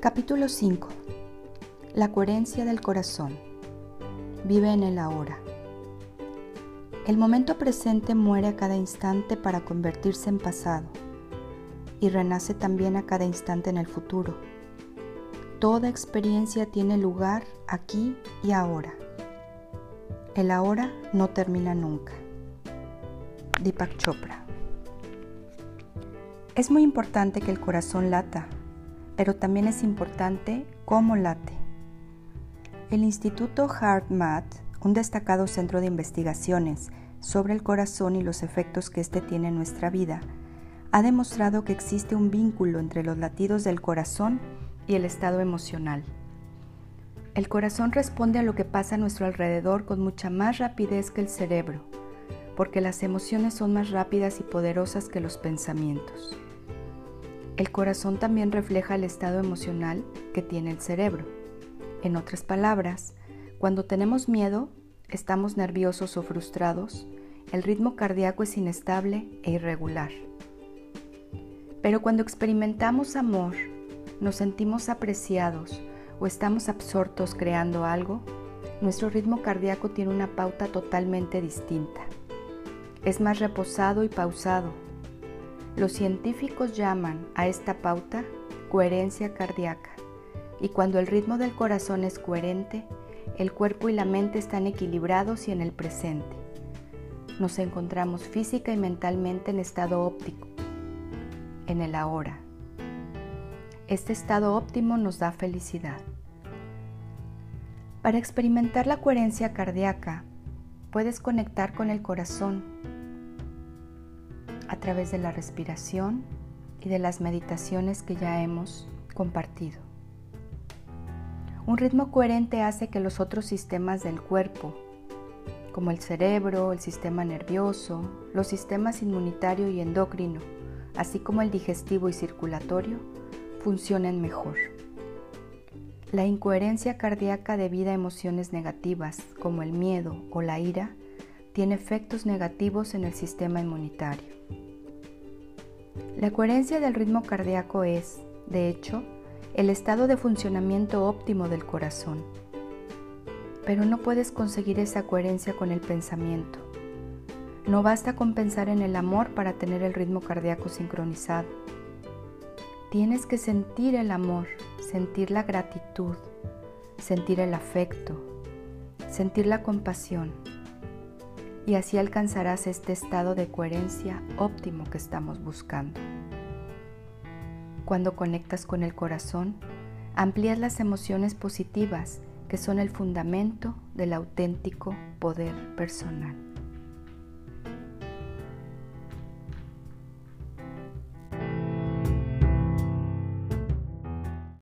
Capítulo 5. La coherencia del corazón. Vive en el ahora. El momento presente muere a cada instante para convertirse en pasado y renace también a cada instante en el futuro. Toda experiencia tiene lugar aquí y ahora. El ahora no termina nunca. Deepak Chopra. Es muy importante que el corazón lata pero también es importante cómo late. El Instituto HeartMath, un destacado centro de investigaciones sobre el corazón y los efectos que éste tiene en nuestra vida, ha demostrado que existe un vínculo entre los latidos del corazón y el estado emocional. El corazón responde a lo que pasa a nuestro alrededor con mucha más rapidez que el cerebro, porque las emociones son más rápidas y poderosas que los pensamientos. El corazón también refleja el estado emocional que tiene el cerebro. En otras palabras, cuando tenemos miedo, estamos nerviosos o frustrados, el ritmo cardíaco es inestable e irregular. Pero cuando experimentamos amor, nos sentimos apreciados o estamos absortos creando algo, nuestro ritmo cardíaco tiene una pauta totalmente distinta. Es más reposado y pausado, los científicos llaman a esta pauta coherencia cardíaca y cuando el ritmo del corazón es coherente, el cuerpo y la mente están equilibrados y en el presente. Nos encontramos física y mentalmente en estado óptico, en el ahora. Este estado óptimo nos da felicidad. Para experimentar la coherencia cardíaca, puedes conectar con el corazón a través de la respiración y de las meditaciones que ya hemos compartido. Un ritmo coherente hace que los otros sistemas del cuerpo, como el cerebro, el sistema nervioso, los sistemas inmunitario y endocrino, así como el digestivo y circulatorio, funcionen mejor. La incoherencia cardíaca debido a emociones negativas como el miedo o la ira tiene efectos negativos en el sistema inmunitario. La coherencia del ritmo cardíaco es, de hecho, el estado de funcionamiento óptimo del corazón. Pero no puedes conseguir esa coherencia con el pensamiento. No basta con pensar en el amor para tener el ritmo cardíaco sincronizado. Tienes que sentir el amor, sentir la gratitud, sentir el afecto, sentir la compasión y así alcanzarás este estado de coherencia óptimo que estamos buscando. Cuando conectas con el corazón, amplías las emociones positivas que son el fundamento del auténtico poder personal.